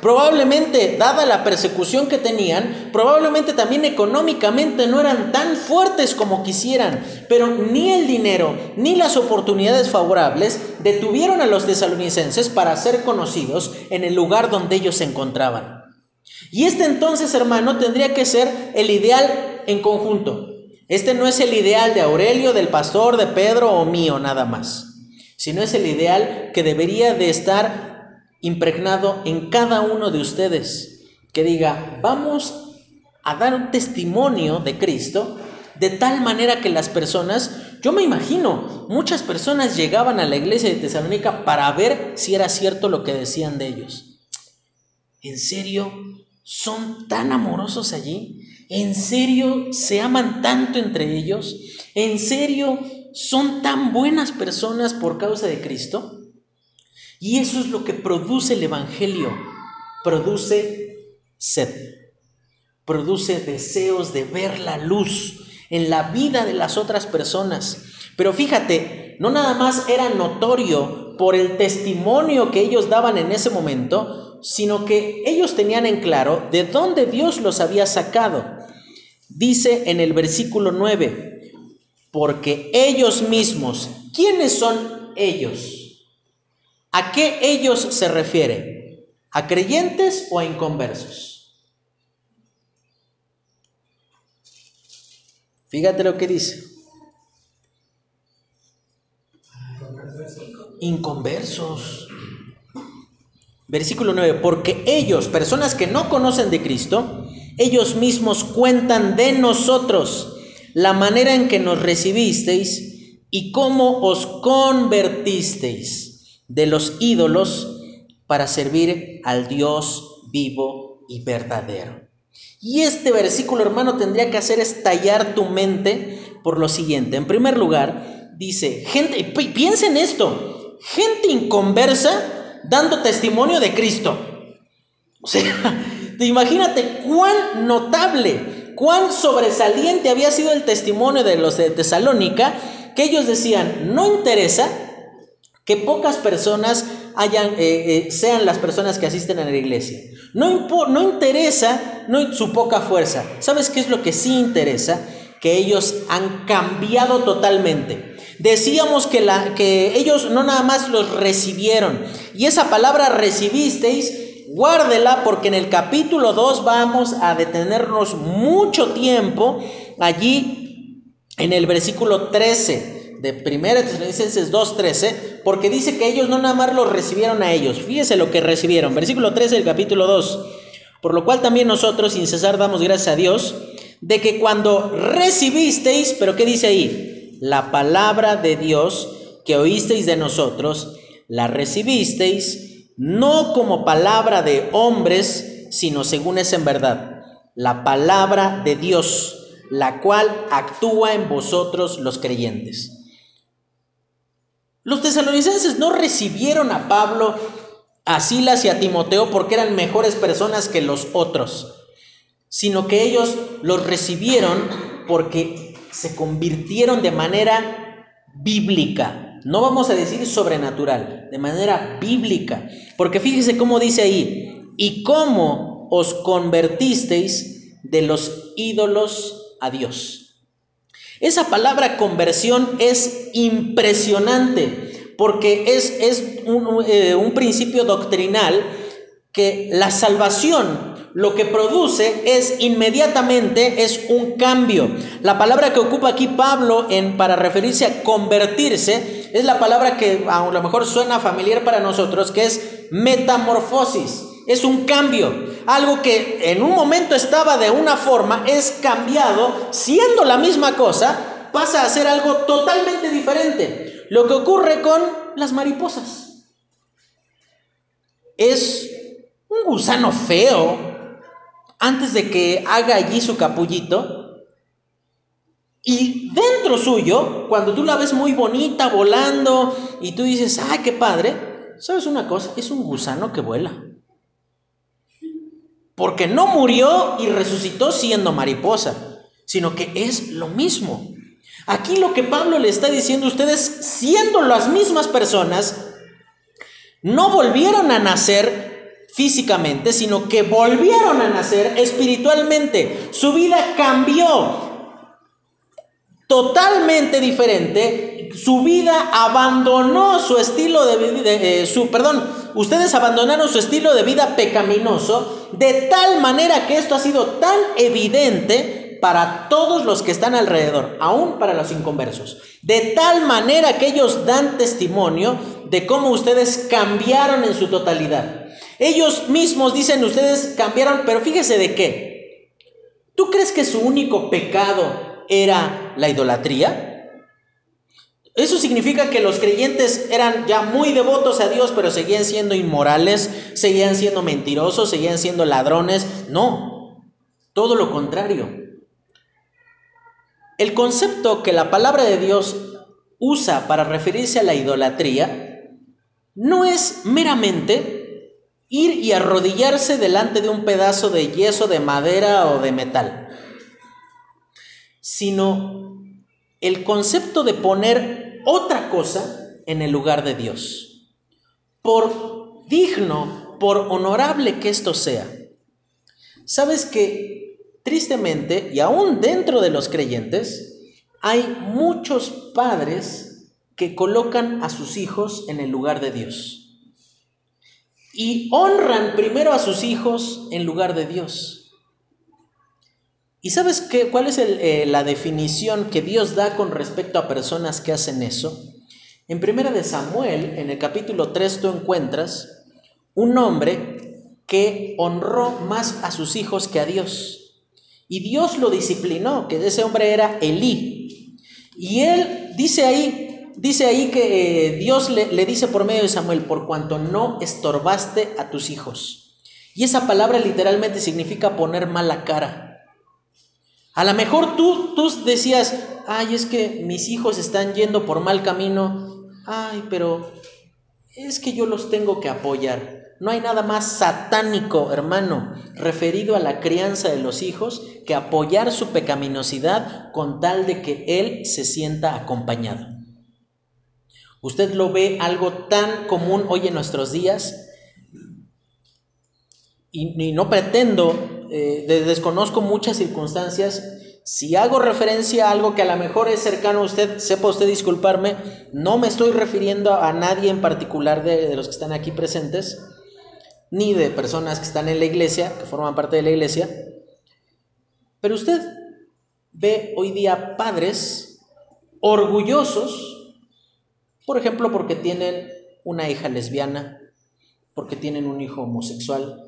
Probablemente, dada la persecución que tenían, probablemente también económicamente no eran tan fuertes como quisieran, pero ni el dinero ni las oportunidades favorables detuvieron a los tesalonicenses para ser conocidos en el lugar donde ellos se encontraban. Y este entonces, hermano, tendría que ser el ideal en conjunto. Este no es el ideal de Aurelio, del pastor, de Pedro o mío nada más, sino es el ideal que debería de estar impregnado en cada uno de ustedes, que diga, vamos a dar un testimonio de Cristo de tal manera que las personas, yo me imagino, muchas personas llegaban a la iglesia de Tesalónica para ver si era cierto lo que decían de ellos. ¿En serio? ¿Son tan amorosos allí? ¿En serio se aman tanto entre ellos? ¿En serio son tan buenas personas por causa de Cristo? Y eso es lo que produce el Evangelio. Produce sed, produce deseos de ver la luz en la vida de las otras personas. Pero fíjate, no nada más era notorio por el testimonio que ellos daban en ese momento, sino que ellos tenían en claro de dónde Dios los había sacado. Dice en el versículo 9, porque ellos mismos, ¿quiénes son ellos? ¿A qué ellos se refiere? ¿A creyentes o a inconversos? Fíjate lo que dice. Inconversos. Versículo 9, porque ellos, personas que no conocen de Cristo, ellos mismos cuentan de nosotros la manera en que nos recibisteis y cómo os convertisteis de los ídolos para servir al Dios vivo y verdadero. Y este versículo, hermano, tendría que hacer estallar tu mente por lo siguiente. En primer lugar, dice, gente, piensa en esto, gente inconversa dando testimonio de Cristo. O sea, imagínate cuán notable, cuán sobresaliente había sido el testimonio de los de Tesalónica, que ellos decían, no interesa que pocas personas hayan, eh, eh, sean las personas que asisten a la iglesia. No, no interesa su poca fuerza. ¿Sabes qué es lo que sí interesa? Que ellos han cambiado totalmente. Decíamos que, la, que ellos no nada más los recibieron. Y esa palabra recibisteis guárdela porque en el capítulo 2 vamos a detenernos mucho tiempo allí en el versículo 13 de 1 Tesalonicenses 2:13, porque dice que ellos no nada más los recibieron a ellos. Fíjese lo que recibieron, versículo 13 del capítulo 2. Por lo cual también nosotros sin cesar damos gracias a Dios de que cuando recibisteis, pero ¿qué dice ahí? La palabra de Dios que oísteis de nosotros, la recibisteis no como palabra de hombres, sino según es en verdad, la palabra de Dios, la cual actúa en vosotros los creyentes. Los tesalonicenses no recibieron a Pablo, a Silas y a Timoteo porque eran mejores personas que los otros sino que ellos los recibieron porque se convirtieron de manera bíblica. No vamos a decir sobrenatural, de manera bíblica. Porque fíjese cómo dice ahí, y cómo os convertisteis de los ídolos a Dios. Esa palabra conversión es impresionante porque es, es un, eh, un principio doctrinal que la salvación lo que produce es inmediatamente es un cambio. La palabra que ocupa aquí Pablo en, para referirse a convertirse es la palabra que a lo mejor suena familiar para nosotros, que es metamorfosis. Es un cambio. Algo que en un momento estaba de una forma es cambiado, siendo la misma cosa, pasa a ser algo totalmente diferente. Lo que ocurre con las mariposas. Es un gusano feo, antes de que haga allí su capullito. Y dentro suyo, cuando tú la ves muy bonita volando y tú dices, ay, qué padre, ¿sabes una cosa? Es un gusano que vuela. Porque no murió y resucitó siendo mariposa, sino que es lo mismo. Aquí lo que Pablo le está diciendo, ustedes siendo las mismas personas, no volvieron a nacer físicamente, sino que volvieron a nacer espiritualmente. Su vida cambió totalmente diferente. Su vida abandonó su estilo de vida, eh, su, perdón, ustedes abandonaron su estilo de vida pecaminoso de tal manera que esto ha sido tan evidente para todos los que están alrededor, aún para los inconversos. De tal manera que ellos dan testimonio de cómo ustedes cambiaron en su totalidad. Ellos mismos dicen, ustedes cambiaron, pero fíjese de qué. ¿Tú crees que su único pecado era la idolatría? Eso significa que los creyentes eran ya muy devotos a Dios, pero seguían siendo inmorales, seguían siendo mentirosos, seguían siendo ladrones. No, todo lo contrario. El concepto que la palabra de Dios usa para referirse a la idolatría no es meramente ir y arrodillarse delante de un pedazo de yeso, de madera o de metal, sino el concepto de poner otra cosa en el lugar de Dios. Por digno, por honorable que esto sea. Sabes que tristemente, y aún dentro de los creyentes, hay muchos padres que colocan a sus hijos en el lugar de Dios y honran primero a sus hijos en lugar de Dios. ¿Y sabes qué, cuál es eh, la definición que Dios da con respecto a personas que hacen eso? En primera de Samuel, en el capítulo 3, tú encuentras un hombre que honró más a sus hijos que a Dios. Y Dios lo disciplinó, que ese hombre era Elí. Y él dice ahí, dice ahí que eh, Dios le, le dice por medio de Samuel, por cuanto no estorbaste a tus hijos. Y esa palabra literalmente significa poner mala cara. A lo mejor tú, tú decías, ay, es que mis hijos están yendo por mal camino, ay, pero es que yo los tengo que apoyar. No hay nada más satánico, hermano, referido a la crianza de los hijos que apoyar su pecaminosidad con tal de que él se sienta acompañado. Usted lo ve algo tan común hoy en nuestros días y, no pretendo, eh, desconozco muchas circunstancias. Si hago referencia a algo que a lo mejor es cercano a usted, sepa usted disculparme, no me estoy refiriendo a nadie en particular de, de los que están aquí presentes, ni de personas que están en la iglesia, que forman parte de la iglesia. Pero usted ve hoy día padres orgullosos, por ejemplo, porque tienen una hija lesbiana, porque tienen un hijo homosexual,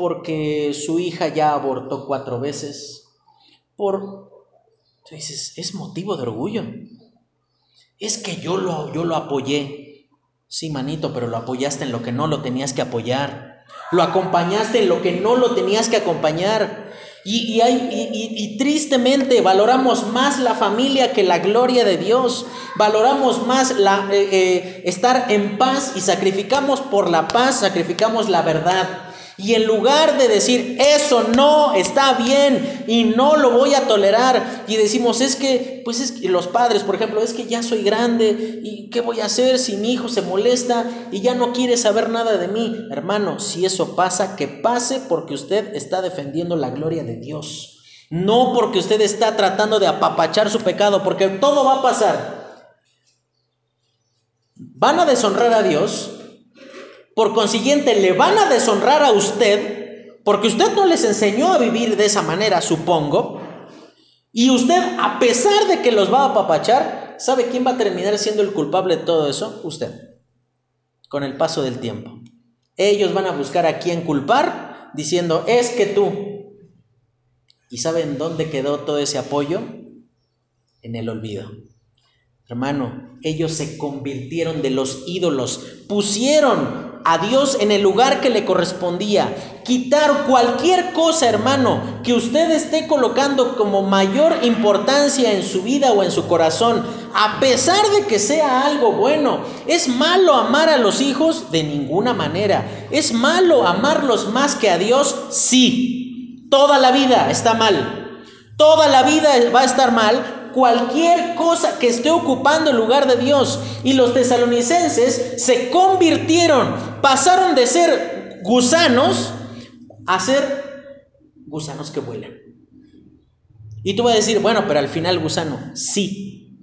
porque su hija ya abortó cuatro veces, por... Entonces, es motivo de orgullo. Es que yo lo, yo lo apoyé. Sí, manito, pero lo apoyaste en lo que no lo tenías que apoyar. Lo acompañaste en lo que no lo tenías que acompañar. Y, y, tristemente valoramos más la familia que la gloria de Dios. Valoramos más la, eh, eh, estar en paz y sacrificamos por la paz, sacrificamos la verdad. Y en lugar de decir, eso no está bien y no lo voy a tolerar, y decimos, es que, pues es que los padres, por ejemplo, es que ya soy grande y qué voy a hacer si mi hijo se molesta y ya no quiere saber nada de mí. Hermano, si eso pasa, que pase porque usted está defendiendo la gloria de Dios. No porque usted está tratando de apapachar su pecado, porque todo va a pasar. Van a deshonrar a Dios, por consiguiente, le van a deshonrar a usted, porque usted no les enseñó a vivir de esa manera, supongo. Y usted, a pesar de que los va a apapachar, ¿sabe quién va a terminar siendo el culpable de todo eso? Usted. Con el paso del tiempo. Ellos van a buscar a quién culpar, diciendo, es que tú. ¿Y saben dónde quedó todo ese apoyo? En el olvido. Hermano, ellos se convirtieron de los ídolos, pusieron a Dios en el lugar que le correspondía. Quitar cualquier cosa, hermano, que usted esté colocando como mayor importancia en su vida o en su corazón, a pesar de que sea algo bueno. ¿Es malo amar a los hijos? De ninguna manera. ¿Es malo amarlos más que a Dios? Sí. Toda la vida está mal. Toda la vida va a estar mal cualquier cosa que esté ocupando el lugar de Dios. Y los tesalonicenses se convirtieron, pasaron de ser gusanos a ser gusanos que vuelan. Y tú vas a decir, bueno, pero al final gusano, sí.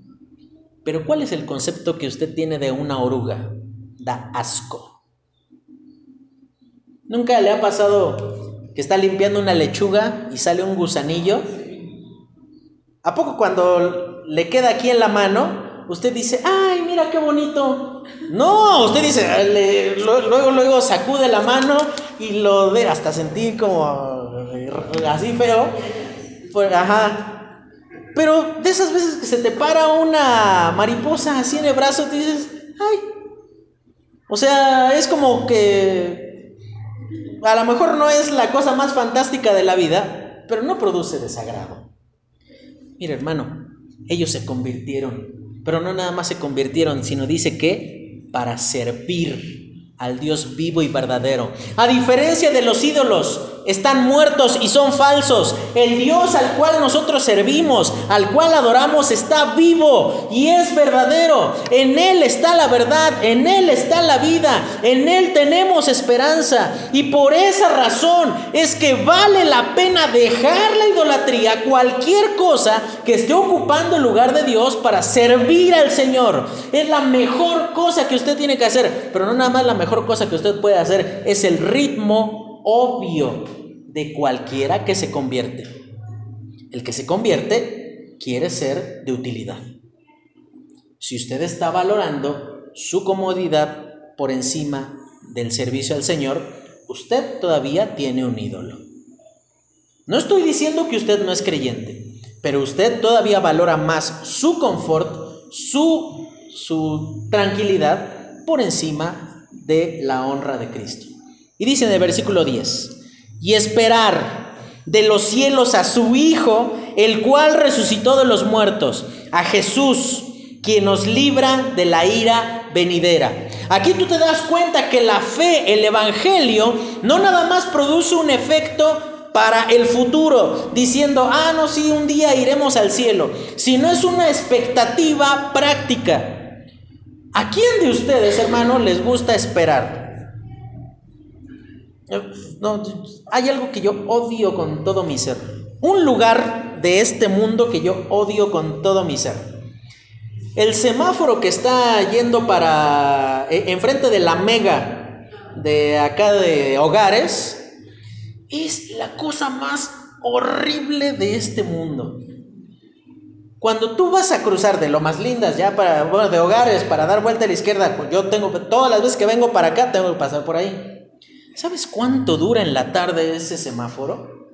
Pero ¿cuál es el concepto que usted tiene de una oruga? Da asco. ¿Nunca le ha pasado que está limpiando una lechuga y sale un gusanillo? ¿A poco cuando le queda aquí en la mano, usted dice, ay, mira qué bonito? No, usted dice, luego, luego sacude la mano y lo de, hasta sentir como eh, así feo. Pues, ajá. Pero de esas veces que se te para una mariposa así en el brazo, te dices, ay. O sea, es como que a lo mejor no es la cosa más fantástica de la vida, pero no produce desagrado. Mira, hermano, ellos se convirtieron, pero no nada más se convirtieron, sino dice que para servir al Dios vivo y verdadero. A diferencia de los ídolos, están muertos y son falsos. El Dios al cual nosotros servimos, al cual adoramos, está vivo y es verdadero. En Él está la verdad, en Él está la vida, en Él tenemos esperanza. Y por esa razón es que vale la pena dejar la idolatría, cualquier cosa que esté ocupando el lugar de Dios para servir al Señor. Es la mejor cosa que usted tiene que hacer, pero no nada más la mejor cosa que usted puede hacer, es el ritmo obvio de cualquiera que se convierte. El que se convierte quiere ser de utilidad. Si usted está valorando su comodidad por encima del servicio al Señor, usted todavía tiene un ídolo. No estoy diciendo que usted no es creyente, pero usted todavía valora más su confort, su, su tranquilidad por encima de la honra de Cristo. Y dice en el versículo 10, y esperar de los cielos a su Hijo, el cual resucitó de los muertos, a Jesús, quien nos libra de la ira venidera. Aquí tú te das cuenta que la fe, el Evangelio, no nada más produce un efecto para el futuro, diciendo, ah, no, sí, un día iremos al cielo, sino es una expectativa práctica. ¿A quién de ustedes, hermano, les gusta esperar? No, hay algo que yo odio con todo mi ser. Un lugar de este mundo que yo odio con todo mi ser. El semáforo que está yendo para eh, enfrente de la mega de acá de hogares, es la cosa más horrible de este mundo. Cuando tú vas a cruzar de lo más lindas, ya para, bueno, de hogares, para dar vuelta a la izquierda, pues yo tengo, todas las veces que vengo para acá, tengo que pasar por ahí. ¿Sabes cuánto dura en la tarde ese semáforo?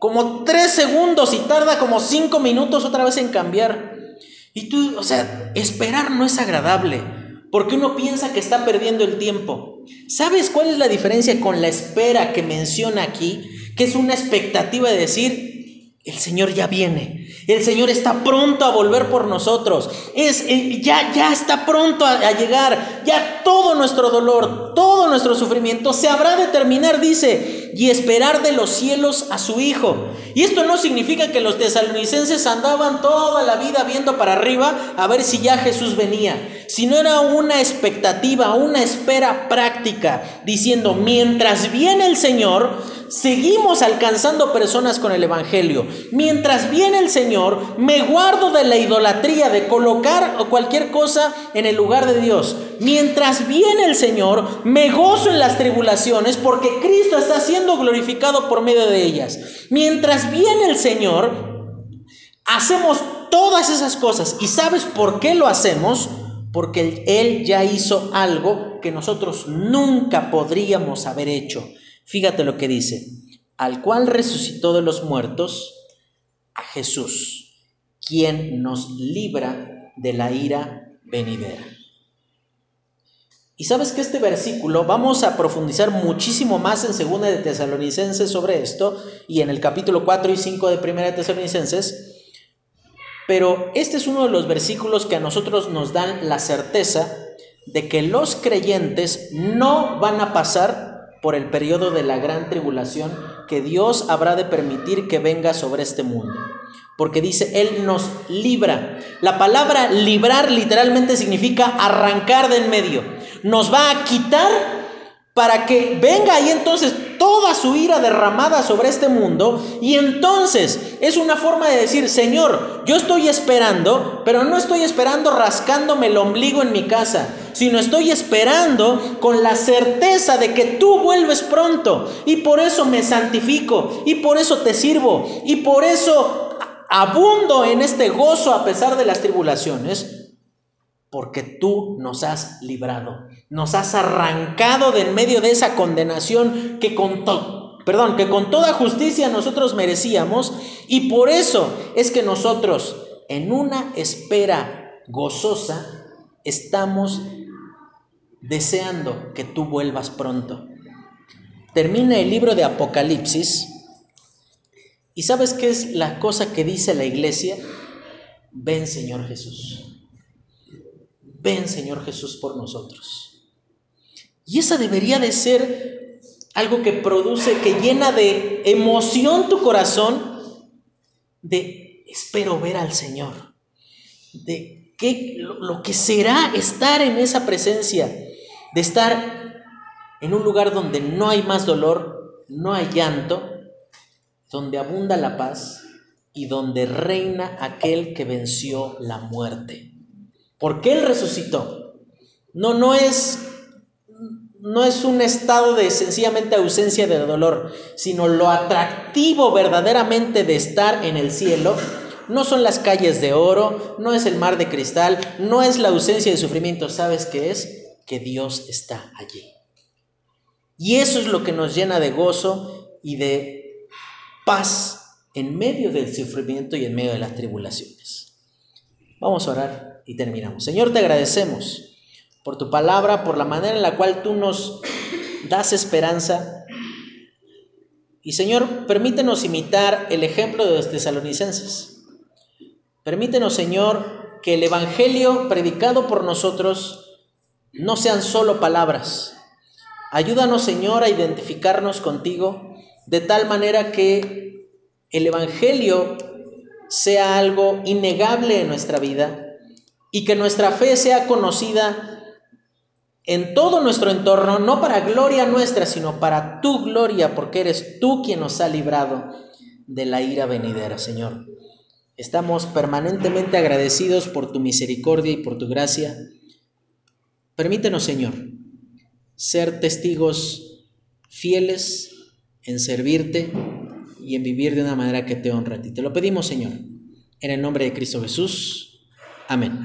Como tres segundos y tarda como cinco minutos otra vez en cambiar. Y tú, o sea, esperar no es agradable, porque uno piensa que está perdiendo el tiempo. ¿Sabes cuál es la diferencia con la espera que menciona aquí? Que es una expectativa de decir, el Señor ya viene, el Señor está pronto a volver por nosotros. Es, eh, ya, ya está pronto a, a, llegar. Ya todo nuestro dolor, todo nuestro sufrimiento se habrá de terminar, dice, y esperar de los cielos a su Hijo. Y esto no significa que los tesalonicenses andaban toda la vida viendo para arriba a ver si ya Jesús venía, sino era una expectativa, una espera práctica, diciendo, mientras viene el Señor, seguimos alcanzando personas con el Evangelio. Mientras viene el Señor, me guardo de la idolatría, de colocar cualquier cosa en el lugar de Dios. Mientras viene el Señor, me gozo en las tribulaciones porque Cristo está glorificado por medio de ellas. Mientras viene el Señor, hacemos todas esas cosas. ¿Y sabes por qué lo hacemos? Porque Él ya hizo algo que nosotros nunca podríamos haber hecho. Fíjate lo que dice, al cual resucitó de los muertos a Jesús, quien nos libra de la ira venidera. Y sabes que este versículo, vamos a profundizar muchísimo más en Segunda de Tesalonicenses sobre esto y en el capítulo 4 y 5 de Primera de Tesalonicenses, pero este es uno de los versículos que a nosotros nos dan la certeza de que los creyentes no van a pasar por el periodo de la gran tribulación que Dios habrá de permitir que venga sobre este mundo. Porque dice, Él nos libra. La palabra librar literalmente significa arrancar de en medio. Nos va a quitar para que venga ahí entonces toda su ira derramada sobre este mundo y entonces es una forma de decir, Señor, yo estoy esperando, pero no estoy esperando rascándome el ombligo en mi casa, sino estoy esperando con la certeza de que tú vuelves pronto y por eso me santifico y por eso te sirvo y por eso abundo en este gozo a pesar de las tribulaciones porque tú nos has librado, nos has arrancado de en medio de esa condenación que con perdón, que con toda justicia nosotros merecíamos y por eso es que nosotros en una espera gozosa estamos deseando que tú vuelvas pronto. Termina el libro de Apocalipsis y ¿sabes qué es la cosa que dice la iglesia? Ven Señor Jesús. Ven Señor Jesús por nosotros. Y esa debería de ser algo que produce, que llena de emoción tu corazón, de espero ver al Señor, de que, lo que será estar en esa presencia, de estar en un lugar donde no hay más dolor, no hay llanto, donde abunda la paz y donde reina aquel que venció la muerte. Porque Él resucitó. No, no es, no es un estado de sencillamente ausencia de dolor, sino lo atractivo verdaderamente de estar en el cielo. No son las calles de oro, no es el mar de cristal, no es la ausencia de sufrimiento. ¿Sabes qué es? Que Dios está allí. Y eso es lo que nos llena de gozo y de paz en medio del sufrimiento y en medio de las tribulaciones. Vamos a orar y terminamos. Señor, te agradecemos por tu palabra, por la manera en la cual tú nos das esperanza. Y Señor, permítenos imitar el ejemplo de los tesalonicenses. Permítenos, Señor, que el Evangelio predicado por nosotros no sean solo palabras. Ayúdanos, Señor, a identificarnos contigo de tal manera que el Evangelio sea algo innegable en nuestra vida y que nuestra fe sea conocida en todo nuestro entorno, no para gloria nuestra, sino para tu gloria, porque eres tú quien nos ha librado de la ira venidera, Señor. Estamos permanentemente agradecidos por tu misericordia y por tu gracia. Permítenos, Señor, ser testigos fieles en servirte y en vivir de una manera que te honra a ti. Te lo pedimos, Señor, en el nombre de Cristo Jesús. Amén.